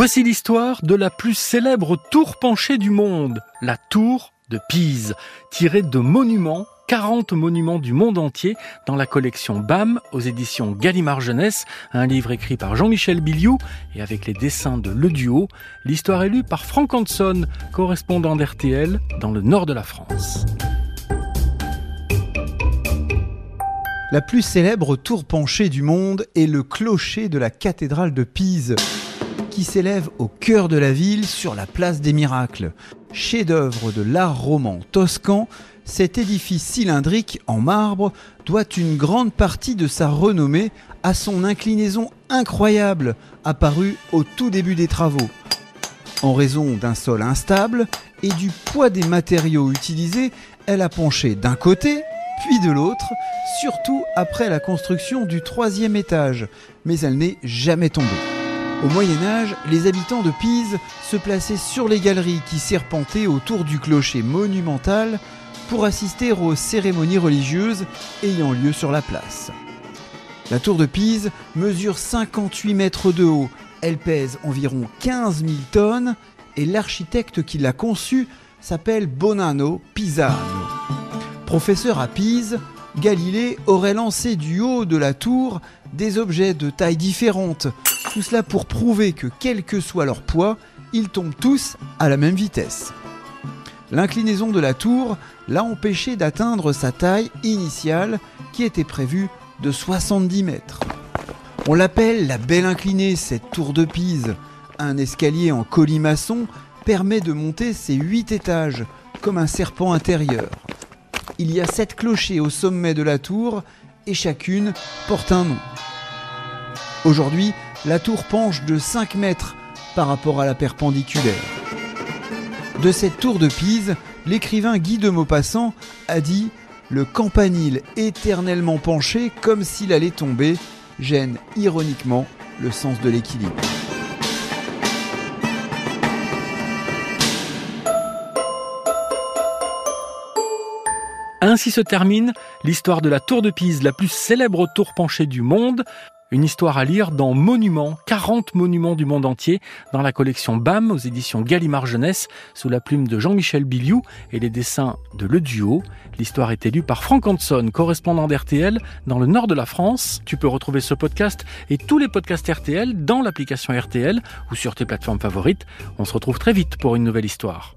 Voici l'histoire de la plus célèbre tour penchée du monde, la tour de Pise, tirée de monuments 40 monuments du monde entier dans la collection BAM aux éditions Gallimard Jeunesse, un livre écrit par Jean-Michel Biliou et avec les dessins de Le Duo. L'histoire est lue par Frank Hanson, correspondant d'RTL dans le nord de la France. La plus célèbre tour penchée du monde est le clocher de la cathédrale de Pise, s'élève au cœur de la ville sur la place des miracles. Chef-d'œuvre de l'art roman toscan, cet édifice cylindrique en marbre doit une grande partie de sa renommée à son inclinaison incroyable apparue au tout début des travaux. En raison d'un sol instable et du poids des matériaux utilisés, elle a penché d'un côté, puis de l'autre, surtout après la construction du troisième étage, mais elle n'est jamais tombée. Au Moyen Âge, les habitants de Pise se plaçaient sur les galeries qui serpentaient autour du clocher monumental pour assister aux cérémonies religieuses ayant lieu sur la place. La tour de Pise mesure 58 mètres de haut, elle pèse environ 15 000 tonnes et l'architecte qui l'a conçue s'appelle Bonanno Pisano. Professeur à Pise, Galilée aurait lancé du haut de la tour des objets de tailles différentes, tout cela pour prouver que quel que soit leur poids, ils tombent tous à la même vitesse. L'inclinaison de la tour l'a empêché d'atteindre sa taille initiale qui était prévue de 70 mètres. On l'appelle la belle inclinée, cette tour de Pise. Un escalier en colimaçon permet de monter ses 8 étages, comme un serpent intérieur. Il y a 7 clochers au sommet de la tour et chacune porte un nom. Aujourd'hui, la tour penche de 5 mètres par rapport à la perpendiculaire. De cette tour de Pise, l'écrivain Guy de Maupassant a dit Le campanile éternellement penché comme s'il allait tomber gêne ironiquement le sens de l'équilibre. Ainsi se termine l'histoire de la tour de Pise, la plus célèbre tour penchée du monde. Une histoire à lire dans Monuments, 40 monuments du monde entier, dans la collection BAM aux éditions Gallimard Jeunesse, sous la plume de Jean-Michel Biliou et les dessins de Le Duo. L'histoire est élue par Frank Hanson, correspondant d'RTL dans le nord de la France. Tu peux retrouver ce podcast et tous les podcasts RTL dans l'application RTL ou sur tes plateformes favorites. On se retrouve très vite pour une nouvelle histoire.